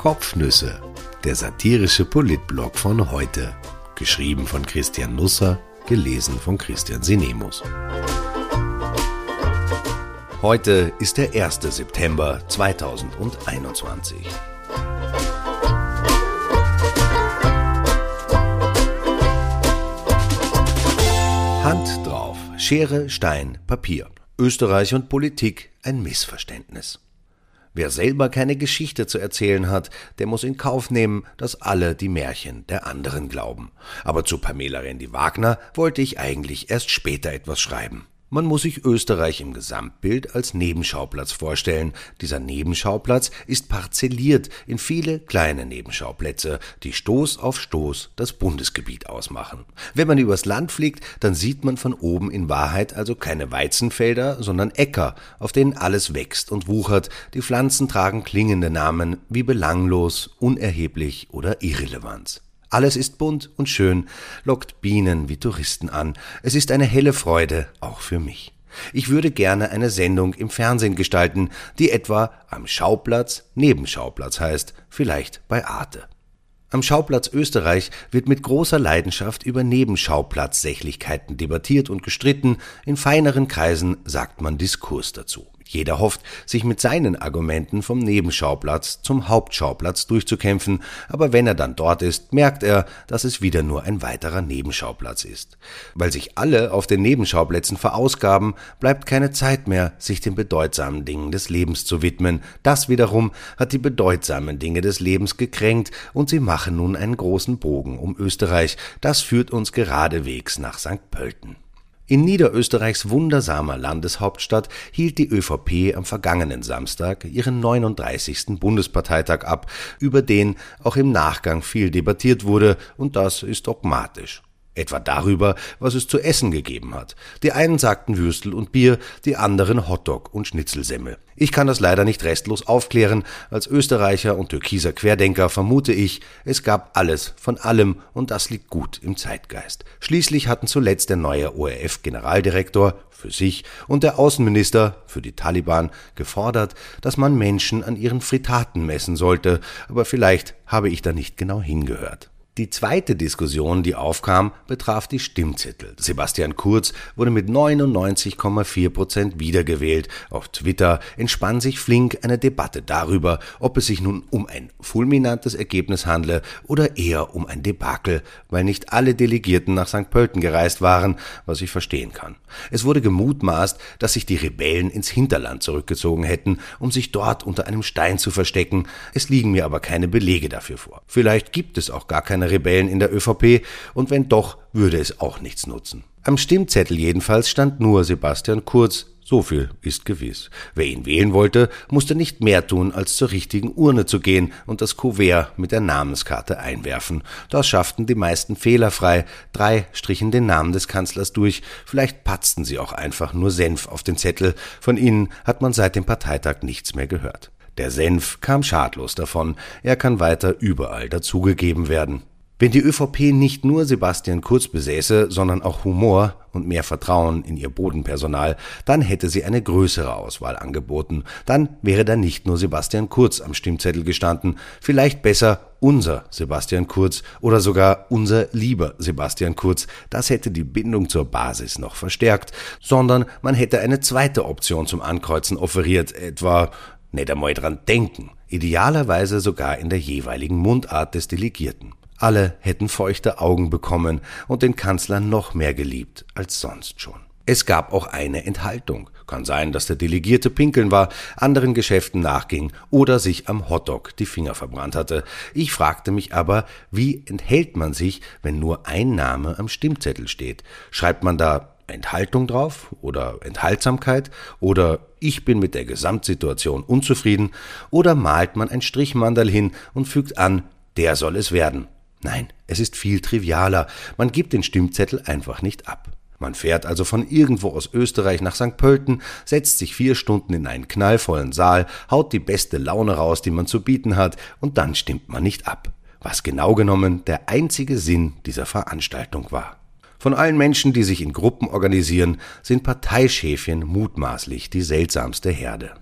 Kopfnüsse, der satirische Politblog von heute. Geschrieben von Christian Nusser, gelesen von Christian Sinemus. Heute ist der 1. September 2021. Hand drauf. Schere, Stein, Papier. Österreich und Politik ein Missverständnis. Wer selber keine Geschichte zu erzählen hat, der muss in Kauf nehmen, dass alle die Märchen der anderen glauben. Aber zu Pamela Rendi-Wagner wollte ich eigentlich erst später etwas schreiben. Man muss sich Österreich im Gesamtbild als Nebenschauplatz vorstellen. Dieser Nebenschauplatz ist parzelliert in viele kleine Nebenschauplätze, die Stoß auf Stoß das Bundesgebiet ausmachen. Wenn man übers Land fliegt, dann sieht man von oben in Wahrheit also keine Weizenfelder, sondern Äcker, auf denen alles wächst und wuchert. Die Pflanzen tragen klingende Namen wie belanglos, unerheblich oder irrelevant. Alles ist bunt und schön, lockt Bienen wie Touristen an. Es ist eine helle Freude, auch für mich. Ich würde gerne eine Sendung im Fernsehen gestalten, die etwa am Schauplatz Nebenschauplatz heißt, vielleicht bei Arte. Am Schauplatz Österreich wird mit großer Leidenschaft über Nebenschauplatzsächlichkeiten debattiert und gestritten, in feineren Kreisen sagt man Diskurs dazu. Jeder hofft, sich mit seinen Argumenten vom Nebenschauplatz zum Hauptschauplatz durchzukämpfen, aber wenn er dann dort ist, merkt er, dass es wieder nur ein weiterer Nebenschauplatz ist. Weil sich alle auf den Nebenschauplätzen verausgaben, bleibt keine Zeit mehr, sich den bedeutsamen Dingen des Lebens zu widmen. Das wiederum hat die bedeutsamen Dinge des Lebens gekränkt und sie machen nun einen großen Bogen um Österreich. Das führt uns geradewegs nach St. Pölten. In Niederösterreichs wundersamer Landeshauptstadt hielt die ÖVP am vergangenen Samstag ihren 39. Bundesparteitag ab, über den auch im Nachgang viel debattiert wurde, und das ist dogmatisch. Etwa darüber, was es zu essen gegeben hat. Die einen sagten Würstel und Bier, die anderen Hotdog und Schnitzelsemmel. Ich kann das leider nicht restlos aufklären. Als Österreicher und türkiser Querdenker vermute ich, es gab alles von allem und das liegt gut im Zeitgeist. Schließlich hatten zuletzt der neue ORF-Generaldirektor für sich und der Außenminister für die Taliban gefordert, dass man Menschen an ihren Fritaten messen sollte, aber vielleicht habe ich da nicht genau hingehört. Die zweite Diskussion, die aufkam, betraf die Stimmzettel. Sebastian Kurz wurde mit 99,4 Prozent wiedergewählt. Auf Twitter entspann sich flink eine Debatte darüber, ob es sich nun um ein fulminantes Ergebnis handle oder eher um ein Debakel, weil nicht alle Delegierten nach St. Pölten gereist waren, was ich verstehen kann. Es wurde gemutmaßt, dass sich die Rebellen ins Hinterland zurückgezogen hätten, um sich dort unter einem Stein zu verstecken. Es liegen mir aber keine Belege dafür vor. Vielleicht gibt es auch gar keine Rebellen in der ÖVP, und wenn doch, würde es auch nichts nutzen. Am Stimmzettel jedenfalls stand nur Sebastian Kurz, so viel ist gewiss. Wer ihn wählen wollte, musste nicht mehr tun, als zur richtigen Urne zu gehen und das Kuvert mit der Namenskarte einwerfen. Das schafften die meisten fehlerfrei. Drei strichen den Namen des Kanzlers durch. Vielleicht patzten sie auch einfach nur Senf auf den Zettel. Von ihnen hat man seit dem Parteitag nichts mehr gehört. Der Senf kam schadlos davon. Er kann weiter überall dazugegeben werden. Wenn die ÖVP nicht nur Sebastian Kurz besäße, sondern auch Humor und mehr Vertrauen in ihr Bodenpersonal, dann hätte sie eine größere Auswahl angeboten. Dann wäre da nicht nur Sebastian Kurz am Stimmzettel gestanden, vielleicht besser unser Sebastian Kurz oder sogar unser lieber Sebastian Kurz. Das hätte die Bindung zur Basis noch verstärkt, sondern man hätte eine zweite Option zum Ankreuzen offeriert, etwa nicht einmal dran denken, idealerweise sogar in der jeweiligen Mundart des Delegierten. Alle hätten feuchte Augen bekommen und den Kanzler noch mehr geliebt als sonst schon. Es gab auch eine Enthaltung. Kann sein, dass der Delegierte pinkeln war, anderen Geschäften nachging oder sich am Hotdog die Finger verbrannt hatte. Ich fragte mich aber, wie enthält man sich, wenn nur ein Name am Stimmzettel steht? Schreibt man da Enthaltung drauf oder Enthaltsamkeit oder ich bin mit der Gesamtsituation unzufrieden oder malt man ein Strichmandal hin und fügt an, der soll es werden. Nein, es ist viel trivialer. Man gibt den Stimmzettel einfach nicht ab. Man fährt also von irgendwo aus Österreich nach St. Pölten, setzt sich vier Stunden in einen knallvollen Saal, haut die beste Laune raus, die man zu bieten hat, und dann stimmt man nicht ab. Was genau genommen der einzige Sinn dieser Veranstaltung war. Von allen Menschen, die sich in Gruppen organisieren, sind Parteischäfchen mutmaßlich die seltsamste Herde.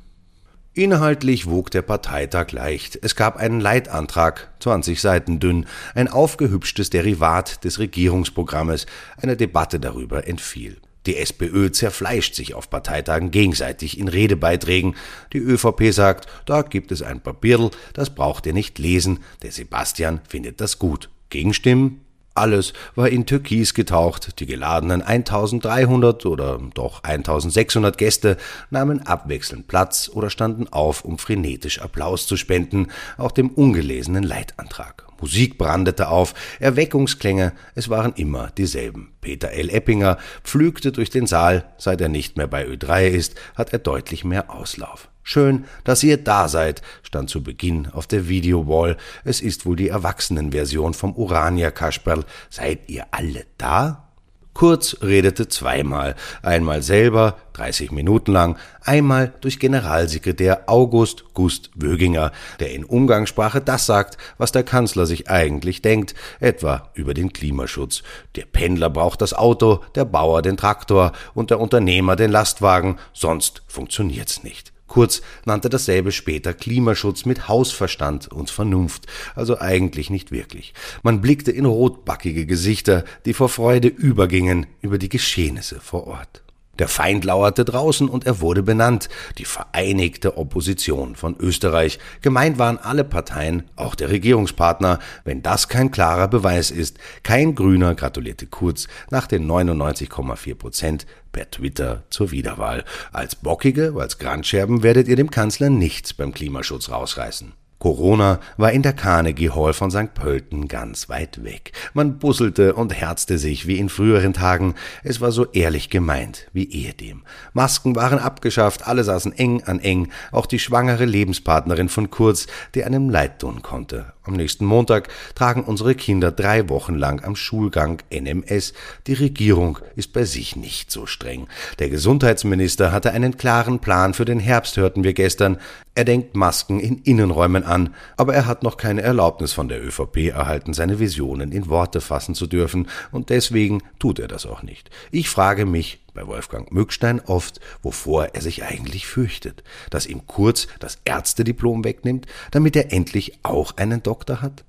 Inhaltlich wog der Parteitag leicht. Es gab einen Leitantrag, 20 Seiten dünn, ein aufgehübschtes Derivat des Regierungsprogrammes. Eine Debatte darüber entfiel. Die SPÖ zerfleischt sich auf Parteitagen gegenseitig in Redebeiträgen. Die ÖVP sagt, da gibt es ein Papierl, das braucht ihr nicht lesen. Der Sebastian findet das gut. Gegenstimmen? Alles war in Türkis getaucht. Die geladenen 1300 oder doch 1600 Gäste nahmen abwechselnd Platz oder standen auf, um frenetisch Applaus zu spenden, auch dem ungelesenen Leitantrag. Musik brandete auf, Erweckungsklänge, es waren immer dieselben. Peter L. Eppinger pflügte durch den Saal, seit er nicht mehr bei Ö3 ist, hat er deutlich mehr Auslauf. Schön, dass ihr da seid, stand zu Beginn auf der Videowall. Es ist wohl die Erwachsenenversion vom Urania Kasperl. Seid ihr alle da? Kurz redete zweimal, einmal selber, 30 Minuten lang, einmal durch Generalsekretär August Gust Wöginger, der in Umgangssprache das sagt, was der Kanzler sich eigentlich denkt, etwa über den Klimaschutz. Der Pendler braucht das Auto, der Bauer den Traktor und der Unternehmer den Lastwagen, sonst funktioniert's nicht. Kurz nannte dasselbe später Klimaschutz mit Hausverstand und Vernunft, also eigentlich nicht wirklich. Man blickte in rotbackige Gesichter, die vor Freude übergingen über die Geschehnisse vor Ort. Der Feind lauerte draußen und er wurde benannt, die Vereinigte Opposition von Österreich. Gemeint waren alle Parteien, auch der Regierungspartner. Wenn das kein klarer Beweis ist, kein Grüner gratulierte Kurz nach den 99,4 Prozent per Twitter zur Wiederwahl. Als Bockige, als Grandscherben werdet ihr dem Kanzler nichts beim Klimaschutz rausreißen. Corona war in der Carnegie Hall von St. Pölten ganz weit weg. Man busselte und herzte sich wie in früheren Tagen. Es war so ehrlich gemeint wie ehedem. Masken waren abgeschafft, alle saßen eng an eng, auch die schwangere Lebenspartnerin von Kurz, die einem leid tun konnte. Am nächsten Montag tragen unsere Kinder drei Wochen lang am Schulgang NMS. Die Regierung ist bei sich nicht so streng. Der Gesundheitsminister hatte einen klaren Plan für den Herbst, hörten wir gestern. Er denkt Masken in Innenräumen an, aber er hat noch keine Erlaubnis von der ÖVP erhalten, seine Visionen in Worte fassen zu dürfen, und deswegen tut er das auch nicht. Ich frage mich, bei Wolfgang Mückstein oft, wovor er sich eigentlich fürchtet, dass ihm Kurz das Ärztediplom wegnimmt, damit er endlich auch einen Doktor hat?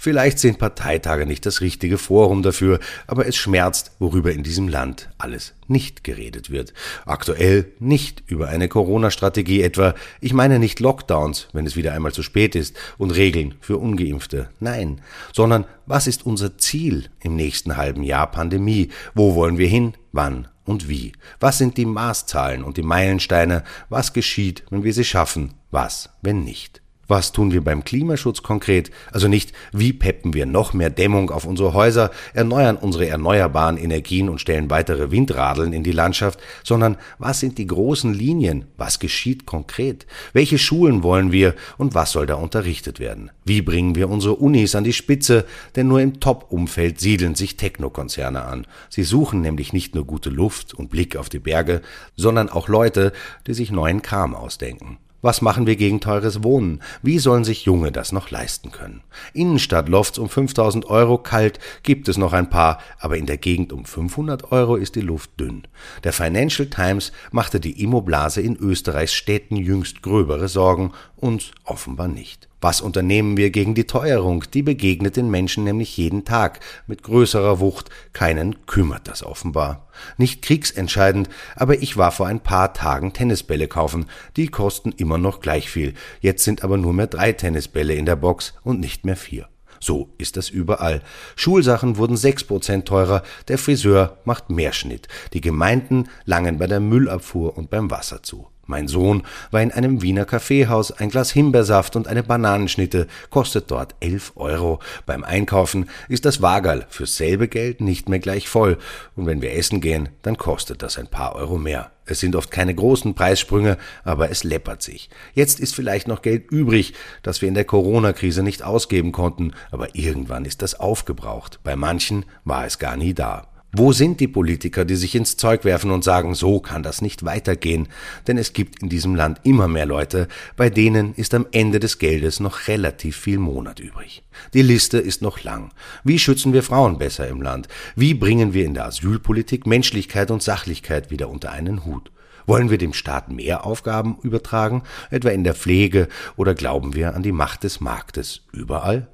Vielleicht sind Parteitage nicht das richtige Forum dafür, aber es schmerzt, worüber in diesem Land alles nicht geredet wird. Aktuell nicht über eine Corona-Strategie etwa. Ich meine nicht Lockdowns, wenn es wieder einmal zu spät ist, und Regeln für ungeimpfte. Nein, sondern was ist unser Ziel im nächsten halben Jahr Pandemie? Wo wollen wir hin? Wann und wie? Was sind die Maßzahlen und die Meilensteine? Was geschieht, wenn wir sie schaffen? Was, wenn nicht? Was tun wir beim Klimaschutz konkret? Also nicht, wie peppen wir noch mehr Dämmung auf unsere Häuser, erneuern unsere erneuerbaren Energien und stellen weitere Windradeln in die Landschaft, sondern was sind die großen Linien? Was geschieht konkret? Welche Schulen wollen wir und was soll da unterrichtet werden? Wie bringen wir unsere Unis an die Spitze? Denn nur im Top-Umfeld siedeln sich Technokonzerne an. Sie suchen nämlich nicht nur gute Luft und Blick auf die Berge, sondern auch Leute, die sich neuen Kram ausdenken. Was machen wir gegen teures Wohnen? Wie sollen sich Junge das noch leisten können? Innenstadtlofts um 5000 Euro kalt gibt es noch ein paar, aber in der Gegend um 500 Euro ist die Luft dünn. Der Financial Times machte die Immoblase in Österreichs Städten jüngst gröbere Sorgen, uns offenbar nicht. Was unternehmen wir gegen die Teuerung? Die begegnet den Menschen nämlich jeden Tag mit größerer Wucht. Keinen kümmert das offenbar. Nicht kriegsentscheidend, aber ich war vor ein paar Tagen Tennisbälle kaufen. Die kosten immer noch gleich viel. Jetzt sind aber nur mehr drei Tennisbälle in der Box und nicht mehr vier. So ist das überall. Schulsachen wurden sechs Prozent teurer, der Friseur macht mehr Schnitt. Die Gemeinden langen bei der Müllabfuhr und beim Wasser zu. Mein Sohn war in einem Wiener Kaffeehaus, ein Glas Himbeersaft und eine Bananenschnitte kostet dort elf Euro. Beim Einkaufen ist das Wagerl fürs selbe Geld nicht mehr gleich voll. Und wenn wir essen gehen, dann kostet das ein paar Euro mehr. Es sind oft keine großen Preissprünge, aber es läppert sich. Jetzt ist vielleicht noch Geld übrig, das wir in der Corona-Krise nicht ausgeben konnten, aber irgendwann ist das aufgebraucht. Bei manchen war es gar nie da. Wo sind die Politiker, die sich ins Zeug werfen und sagen, so kann das nicht weitergehen? Denn es gibt in diesem Land immer mehr Leute, bei denen ist am Ende des Geldes noch relativ viel Monat übrig. Die Liste ist noch lang. Wie schützen wir Frauen besser im Land? Wie bringen wir in der Asylpolitik Menschlichkeit und Sachlichkeit wieder unter einen Hut? Wollen wir dem Staat mehr Aufgaben übertragen, etwa in der Pflege, oder glauben wir an die Macht des Marktes überall?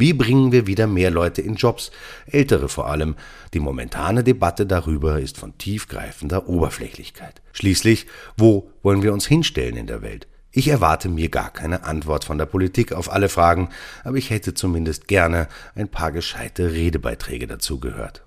Wie bringen wir wieder mehr Leute in Jobs, ältere vor allem? Die momentane Debatte darüber ist von tiefgreifender Oberflächlichkeit. Schließlich, wo wollen wir uns hinstellen in der Welt? Ich erwarte mir gar keine Antwort von der Politik auf alle Fragen, aber ich hätte zumindest gerne ein paar gescheite Redebeiträge dazu gehört.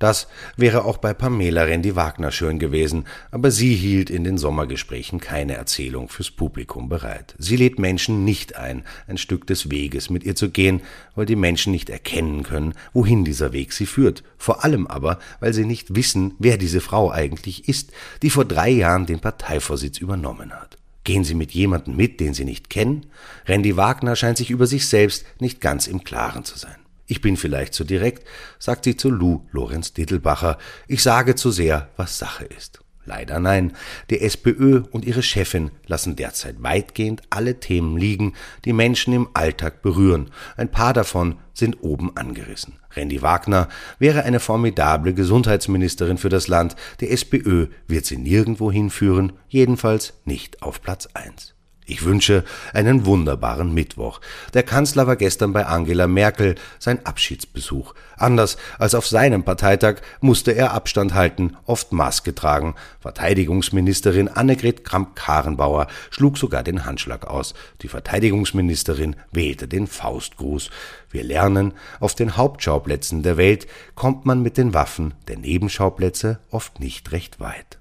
Das wäre auch bei Pamela Rendi-Wagner schön gewesen, aber sie hielt in den Sommergesprächen keine Erzählung fürs Publikum bereit. Sie lädt Menschen nicht ein, ein Stück des Weges mit ihr zu gehen, weil die Menschen nicht erkennen können, wohin dieser Weg sie führt. Vor allem aber, weil sie nicht wissen, wer diese Frau eigentlich ist, die vor drei Jahren den Parteivorsitz übernommen hat. Gehen Sie mit jemandem mit, den Sie nicht kennen? Randy Wagner scheint sich über sich selbst nicht ganz im Klaren zu sein. Ich bin vielleicht zu direkt, sagt sie zu Lou Lorenz Dittelbacher. Ich sage zu sehr, was Sache ist. Leider nein. Die SPÖ und ihre Chefin lassen derzeit weitgehend alle Themen liegen, die Menschen im Alltag berühren. Ein paar davon sind oben angerissen. Randy Wagner wäre eine formidable Gesundheitsministerin für das Land. Die SPÖ wird sie nirgendwo hinführen, jedenfalls nicht auf Platz eins. Ich wünsche einen wunderbaren Mittwoch. Der Kanzler war gestern bei Angela Merkel, sein Abschiedsbesuch. Anders als auf seinem Parteitag musste er Abstand halten, oft Maske tragen. Verteidigungsministerin Annegret Kramp-Karrenbauer schlug sogar den Handschlag aus. Die Verteidigungsministerin wählte den Faustgruß. Wir lernen, auf den Hauptschauplätzen der Welt kommt man mit den Waffen der Nebenschauplätze oft nicht recht weit.